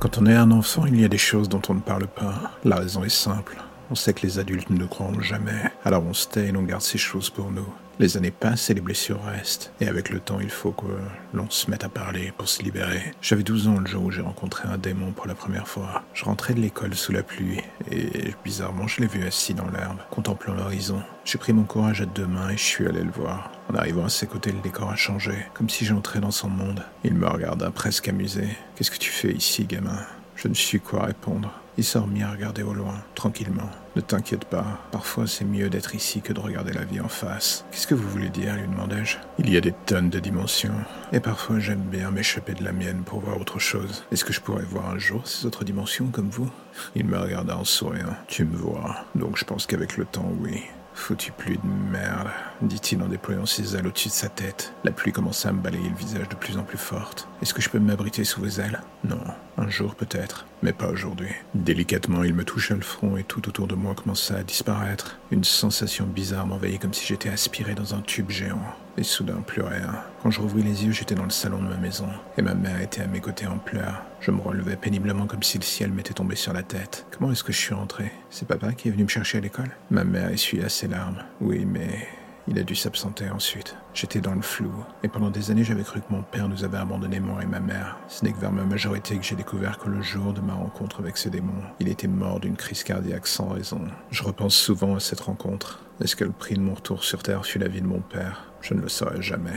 Quand on est un enfant, il y a des choses dont on ne parle pas. La raison est simple. On sait que les adultes ne croiront jamais. Alors on se tait et l'on garde ces choses pour nous. Les années passent et les blessures restent. Et avec le temps, il faut que l'on se mette à parler pour se libérer. J'avais 12 ans le jour où j'ai rencontré un démon pour la première fois. Je rentrais de l'école sous la pluie et bizarrement, je l'ai vu assis dans l'herbe, contemplant l'horizon. J'ai pris mon courage à deux mains et je suis allé le voir. En arrivant à ses côtés, le décor a changé, comme si j'entrais dans son monde. Il me regarda presque amusé. Qu'est-ce que tu fais ici, gamin? Je ne suis quoi répondre. Il s'est remis à regarder au loin, tranquillement. Ne t'inquiète pas, parfois c'est mieux d'être ici que de regarder la vie en face. Qu'est-ce que vous voulez dire lui demandai-je? Il y a des tonnes de dimensions, et parfois j'aime bien m'échapper de la mienne pour voir autre chose. Est-ce que je pourrais voir un jour ces autres dimensions comme vous? Il me regarda en souriant. Tu me vois, donc je pense qu'avec le temps, oui. Foutu pluie de merde, dit-il en déployant ses ailes au-dessus de sa tête. La pluie commença à me balayer le visage de plus en plus forte. Est-ce que je peux m'abriter sous vos ailes? Non, un jour peut-être, mais pas aujourd'hui. Délicatement, il me toucha le front et tout autour de moi commença à disparaître. Une sensation bizarre m'envahit comme si j'étais aspiré dans un tube géant. Et soudain, plus rien. Quand je rouvris les yeux, j'étais dans le salon de ma maison, et ma mère était à mes côtés en pleurs. Je me relevais péniblement comme si le ciel m'était tombé sur la tête. Comment est-ce que je suis rentré? C'est papa qui est venu me chercher à l'école? Ma mère essuya ses larmes. Oui, mais il a dû s'absenter ensuite. J'étais dans le flou, et pendant des années j'avais cru que mon père nous avait abandonnés, moi et ma mère. Ce n'est que vers ma majorité que j'ai découvert que le jour de ma rencontre avec ce démon, il était mort d'une crise cardiaque sans raison. Je repense souvent à cette rencontre. Est-ce que le prix de mon retour sur Terre fut la vie de mon père Je ne le saurai jamais.